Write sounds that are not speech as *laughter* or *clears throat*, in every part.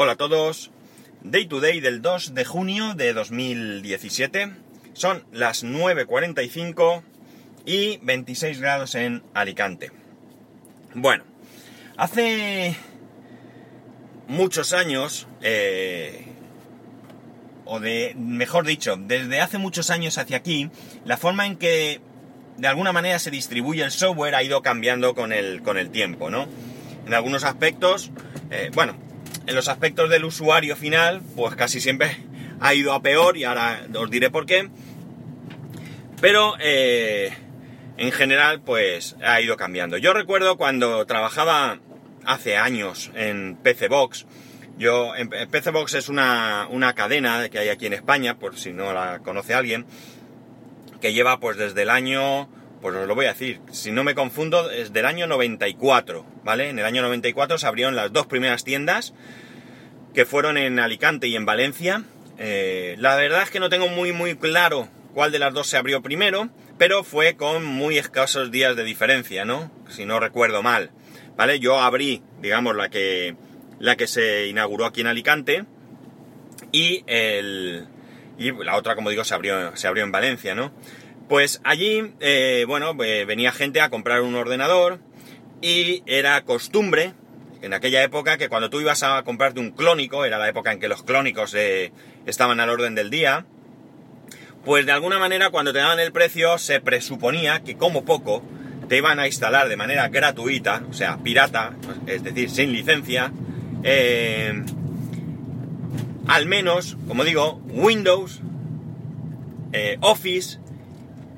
Hola a todos. Day to day del 2 de junio de 2017. Son las 9.45 y 26 grados en Alicante. Bueno, hace muchos años, eh, o de, mejor dicho, desde hace muchos años hacia aquí, la forma en que de alguna manera se distribuye el software ha ido cambiando con el, con el tiempo, ¿no? En algunos aspectos, eh, bueno, en los aspectos del usuario final, pues casi siempre ha ido a peor y ahora os diré por qué. Pero eh, en general, pues ha ido cambiando. Yo recuerdo cuando trabajaba hace años en PC Box. Yo, PC Box es una, una cadena que hay aquí en España, por si no la conoce alguien, que lleva pues desde el año, pues os lo voy a decir, si no me confundo, desde el año 94, ¿vale? En el año 94 se abrieron las dos primeras tiendas, que fueron en Alicante y en Valencia. Eh, la verdad es que no tengo muy muy claro cuál de las dos se abrió primero, pero fue con muy escasos días de diferencia, ¿no? Si no recuerdo mal, ¿vale? Yo abrí, digamos, la que, la que se inauguró aquí en Alicante y, el, y la otra, como digo, se abrió, se abrió en Valencia, ¿no? Pues allí, eh, bueno, eh, venía gente a comprar un ordenador y era costumbre en aquella época que cuando tú ibas a comprarte un clónico, era la época en que los clónicos eh, estaban al orden del día, pues de alguna manera cuando te daban el precio se presuponía que como poco te iban a instalar de manera gratuita, o sea, pirata, es decir, sin licencia, al menos, como digo, Windows, Office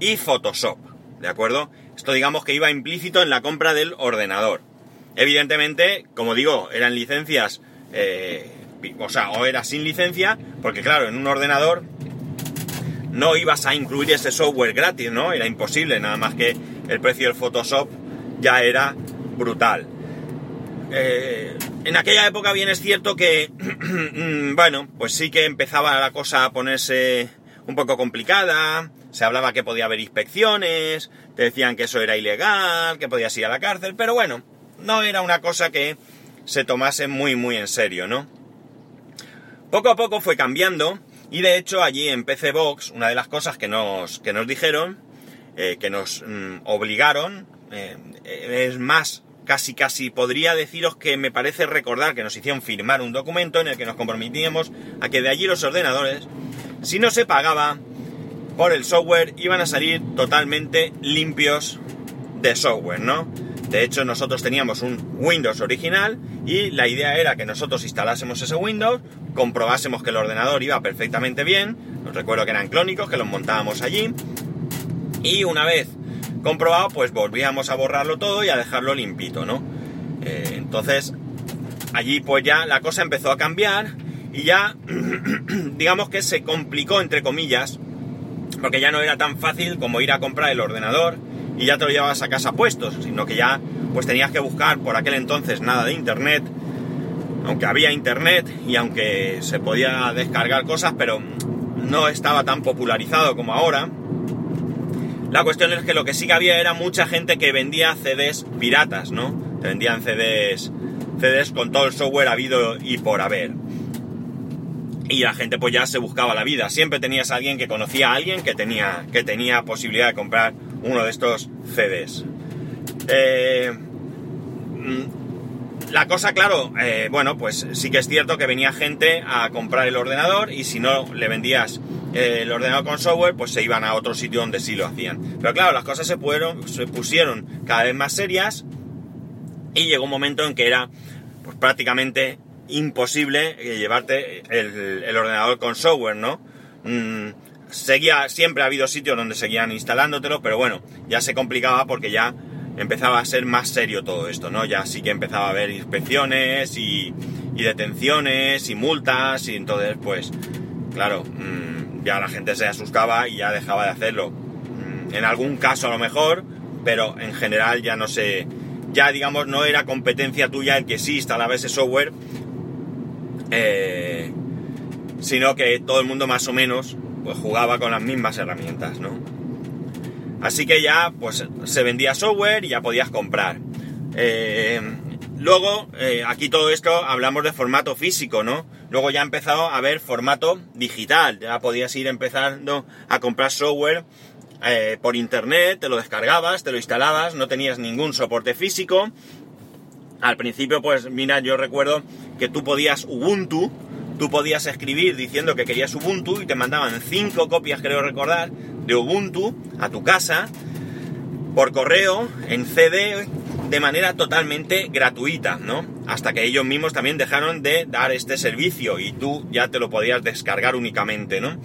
y Photoshop, ¿de acuerdo? Esto digamos que iba implícito en la compra del ordenador. Evidentemente, como digo, eran licencias, eh, o sea, o era sin licencia, porque claro, en un ordenador no ibas a incluir ese software gratis, ¿no? Era imposible, nada más que el precio del Photoshop ya era brutal. Eh, en aquella época bien es cierto que, *clears throat* bueno, pues sí que empezaba la cosa a ponerse un poco complicada, se hablaba que podía haber inspecciones, te decían que eso era ilegal, que podías ir a la cárcel, pero bueno, no era una cosa que se tomase muy muy en serio, ¿no? Poco a poco fue cambiando y de hecho allí en PC Box, una de las cosas que nos, que nos dijeron, eh, que nos mm, obligaron, eh, es más, casi casi podría deciros que me parece recordar que nos hicieron firmar un documento en el que nos comprometíamos a que de allí los ordenadores, si no se pagaba por el software, iban a salir totalmente limpios de software, ¿no? De hecho, nosotros teníamos un Windows original y la idea era que nosotros instalásemos ese Windows, comprobásemos que el ordenador iba perfectamente bien, os recuerdo que eran clónicos, que los montábamos allí, y una vez comprobado, pues volvíamos a borrarlo todo y a dejarlo limpito, ¿no? Eh, entonces, allí pues ya la cosa empezó a cambiar y ya, *clears throat* digamos que se complicó, entre comillas, porque ya no era tan fácil como ir a comprar el ordenador y ya te lo llevabas a casa puestos, sino que ya pues tenías que buscar por aquel entonces nada de internet, aunque había internet y aunque se podía descargar cosas, pero no estaba tan popularizado como ahora. La cuestión es que lo que sí que había era mucha gente que vendía CDs piratas, ¿no? Te vendían CDs, CDs con todo el software habido y por haber. Y la gente pues ya se buscaba la vida. Siempre tenías a alguien que conocía a alguien que tenía, que tenía posibilidad de comprar uno de estos CDs. Eh, mm, la cosa, claro, eh, bueno, pues sí que es cierto que venía gente a comprar el ordenador y si no le vendías eh, el ordenador con software, pues se iban a otro sitio donde sí lo hacían. Pero claro, las cosas se, se pusieron cada vez más serias y llegó un momento en que era pues, prácticamente imposible llevarte el, ordenador con software, ¿no? Mm, seguía, siempre ha habido sitios donde seguían instalándotelo, pero bueno, ya se complicaba porque ya empezaba a ser más serio todo esto, ¿no? Ya sí que empezaba a haber inspecciones y, detenciones y multas y entonces pues, claro, mm, ya la gente se asustaba y ya dejaba de hacerlo. Mm, en algún caso a lo mejor, pero en general ya no sé, ya digamos no era competencia tuya el que sí instalaba ese software, eh, sino que todo el mundo más o menos pues jugaba con las mismas herramientas, ¿no? Así que ya pues se vendía software y ya podías comprar. Eh, luego, eh, aquí todo esto hablamos de formato físico, ¿no? Luego ya ha empezado a haber formato digital. Ya podías ir empezando a comprar software por internet, te lo descargabas, te lo instalabas, no tenías ningún soporte físico. Al principio, pues mira, yo recuerdo que tú podías Ubuntu, tú podías escribir diciendo que querías Ubuntu y te mandaban cinco copias, creo recordar, de Ubuntu a tu casa por correo en CD de manera totalmente gratuita, ¿no? Hasta que ellos mismos también dejaron de dar este servicio y tú ya te lo podías descargar únicamente, ¿no?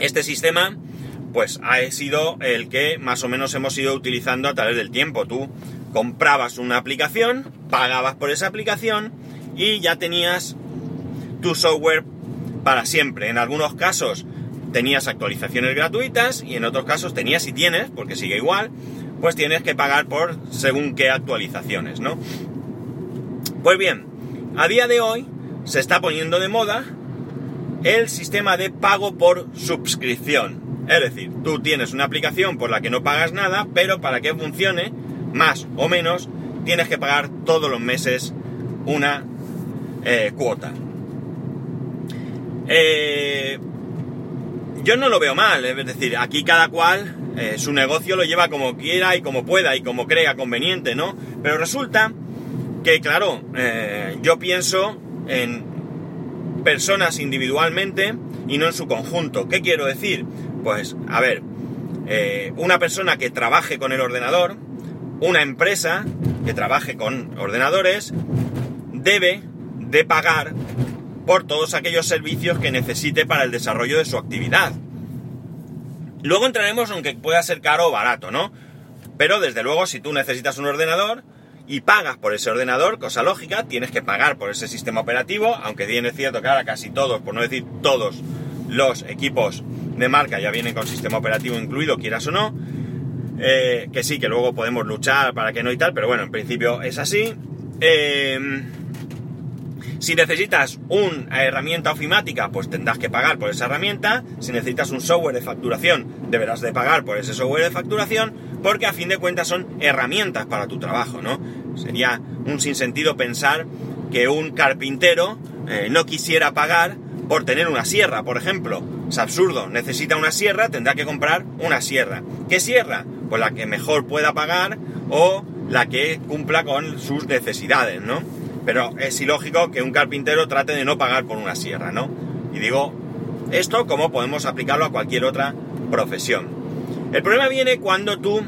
Este sistema, pues ha sido el que más o menos hemos ido utilizando a través del tiempo. Tú comprabas una aplicación, pagabas por esa aplicación y ya tenías tu software para siempre. En algunos casos tenías actualizaciones gratuitas y en otros casos tenías y tienes, porque sigue igual, pues tienes que pagar por según qué actualizaciones, ¿no? Pues bien, a día de hoy se está poniendo de moda el sistema de pago por suscripción. Es decir, tú tienes una aplicación por la que no pagas nada, pero para que funcione, más o menos, tienes que pagar todos los meses una eh, cuota. Eh, yo no lo veo mal, es decir, aquí cada cual eh, su negocio lo lleva como quiera y como pueda y como crea conveniente, ¿no? Pero resulta que, claro, eh, yo pienso en personas individualmente y no en su conjunto. ¿Qué quiero decir? Pues, a ver, eh, una persona que trabaje con el ordenador, una empresa que trabaje con ordenadores, debe de pagar por todos aquellos servicios que necesite para el desarrollo de su actividad. Luego entraremos en que pueda ser caro o barato, ¿no? Pero desde luego, si tú necesitas un ordenador y pagas por ese ordenador, cosa lógica, tienes que pagar por ese sistema operativo, aunque bien es cierto que ahora casi todos, por no decir todos, los equipos de marca ya vienen con sistema operativo incluido, quieras o no. Eh, que sí, que luego podemos luchar para que no y tal, pero bueno, en principio es así. Eh, si necesitas una herramienta ofimática, pues tendrás que pagar por esa herramienta. Si necesitas un software de facturación, deberás de pagar por ese software de facturación, porque a fin de cuentas son herramientas para tu trabajo, ¿no? Sería un sinsentido pensar que un carpintero eh, no quisiera pagar por tener una sierra, por ejemplo. Es absurdo, necesita una sierra, tendrá que comprar una sierra. ¿Qué sierra? Pues la que mejor pueda pagar o la que cumpla con sus necesidades, ¿no? Pero es ilógico que un carpintero trate de no pagar por una sierra, ¿no? Y digo, esto como podemos aplicarlo a cualquier otra profesión. El problema viene cuando tú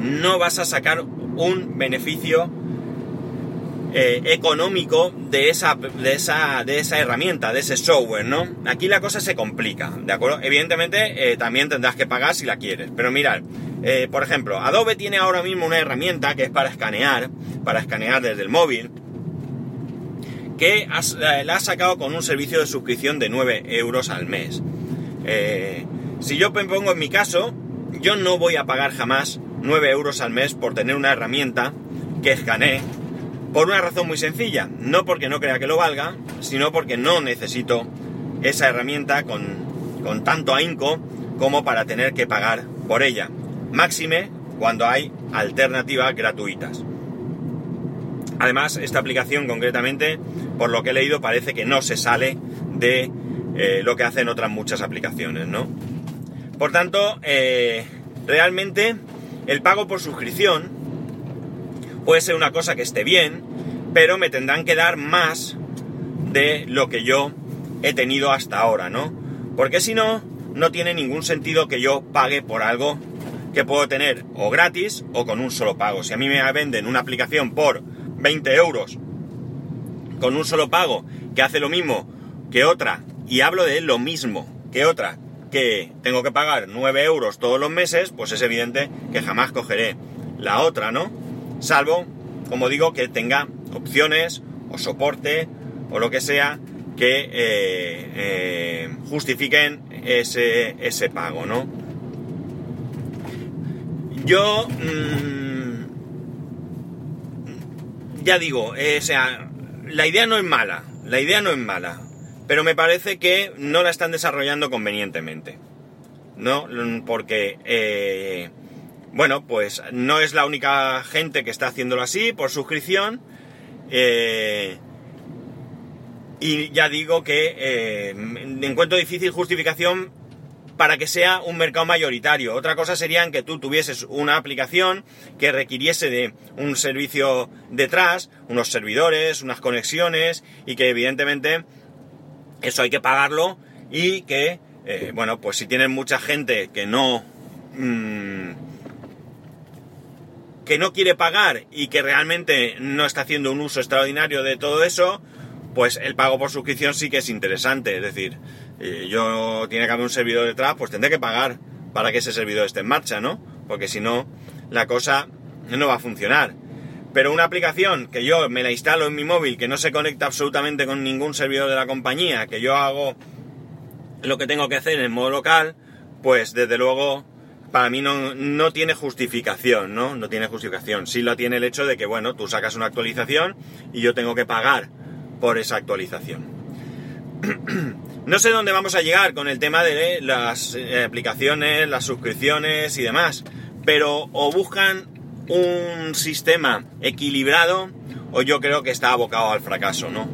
no vas a sacar un beneficio eh, económico de esa, de, esa, de esa herramienta, de ese software, ¿no? Aquí la cosa se complica, ¿de acuerdo? Evidentemente eh, también tendrás que pagar si la quieres, pero mirad, eh, por ejemplo, Adobe tiene ahora mismo una herramienta que es para escanear, para escanear desde el móvil, que la ha sacado con un servicio de suscripción de 9 euros al mes. si yo me pongo en mi caso, yo no voy a pagar jamás 9 euros al mes por tener una herramienta que escanee por una razón muy sencilla, no porque no crea que lo valga, sino porque no necesito esa herramienta con, tanto ahínco como para tener que pagar por ella. Máxime cuando hay alternativas gratuitas. Además, esta aplicación concretamente, por lo que he leído, parece que no se sale de eh, lo que hacen otras muchas aplicaciones, ¿no? Por tanto, eh, realmente el pago por suscripción puede ser una cosa que esté bien, pero me tendrán que dar más de lo que yo he tenido hasta ahora, ¿no? Porque si no, no tiene ningún sentido que yo pague por algo que puedo tener o gratis o con un solo pago. Si a mí me venden una aplicación por 20 euros con un solo pago que hace lo mismo que otra, y hablo de lo mismo que otra, que tengo que pagar 9 euros todos los meses, pues es evidente que jamás cogeré la otra, ¿no? Salvo, como digo, que tenga opciones o soporte o lo que sea que eh, eh, justifiquen ese, ese, pago, ¿no? Yo mm, ya digo, eh, o sea, la idea no es mala, la idea no es mala, pero me parece que no la están desarrollando convenientemente, ¿no? Porque bueno, pues no es la única gente que está haciéndolo así por suscripción. Eh, y ya digo que eh, encuentro difícil justificación para que sea un mercado mayoritario. Otra cosa sería que tú tuvieses una aplicación que requiriese de un servicio detrás, unos servidores, unas conexiones y que evidentemente eso hay que pagarlo y que, eh, bueno, pues si tienes mucha gente que no... Mm, que no quiere pagar y que realmente no está haciendo un uso extraordinario de todo eso, pues el pago por suscripción sí que es interesante. Es decir, eh, yo tiene que haber un servidor detrás, pues tendré que pagar para que ese servidor esté en marcha, ¿no? Porque si no, la cosa no va a funcionar. Pero una aplicación que yo me la instalo en mi móvil, que no se conecta absolutamente con ningún servidor de la compañía, que yo hago lo que tengo que hacer en modo local, pues desde luego para mí no, no, tiene justificación, ¿no? No tiene justificación. Sí lo tiene el hecho de que, bueno, tú sacas una actualización y yo tengo que pagar por esa actualización. *clears throat* no sé dónde vamos a llegar con el tema de las eh, aplicaciones, las suscripciones y demás, pero o buscan un sistema equilibrado o yo creo que está abocado al fracaso, ¿no?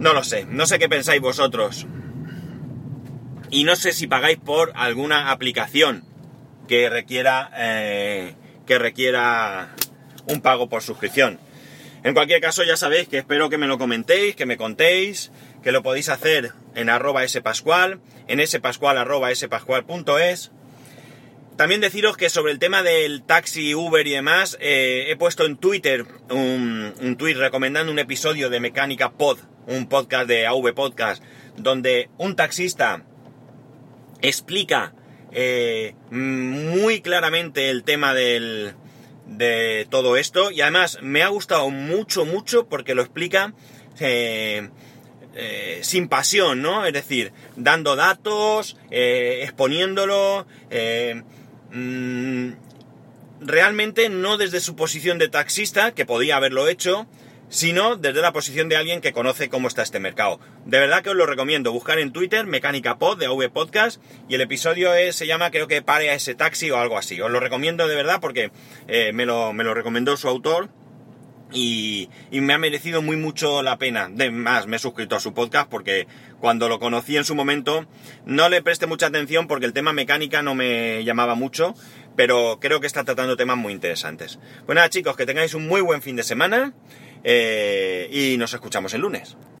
No lo sé, no sé qué pensáis vosotros. Y no sé si pagáis por alguna aplicación que requiera eh, que requiera un pago por suscripción. En cualquier caso, ya sabéis que espero que me lo comentéis, que me contéis, que lo podéis hacer en arroba spascual, en spascual arroba spascual.es. También deciros que sobre el tema del taxi, Uber y demás, eh, he puesto en Twitter un, un tweet recomendando un episodio de Mecánica Pod, un podcast de AV Podcast, donde un taxista explica eh, muy claramente el tema del, de todo esto y además me ha gustado mucho, mucho porque lo explica eh, eh, sin pasión, ¿no? Es decir, dando datos, exponiéndolo, mm, realmente no desde su posición de taxista, que podía haberlo hecho, sino desde la posición de alguien que conoce cómo está este mercado. De verdad que os lo recomiendo, buscar en Twitter Mecánica Pod de AV Podcast y el episodio se llama creo que Pare a ese taxi o algo así. Os lo recomiendo de verdad porque eh, me, lo, me, lo, recomendó su autor y, y, me ha merecido muy mucho la pena. De más, me he suscrito a su podcast porque cuando lo conocí en su momento no le presté mucha atención porque el tema mecánica no me llamaba mucho, pero creo que está tratando temas muy interesantes. Pues nada chicos, que tengáis un muy buen fin de semana. Eh, y nos escuchamos el lunes.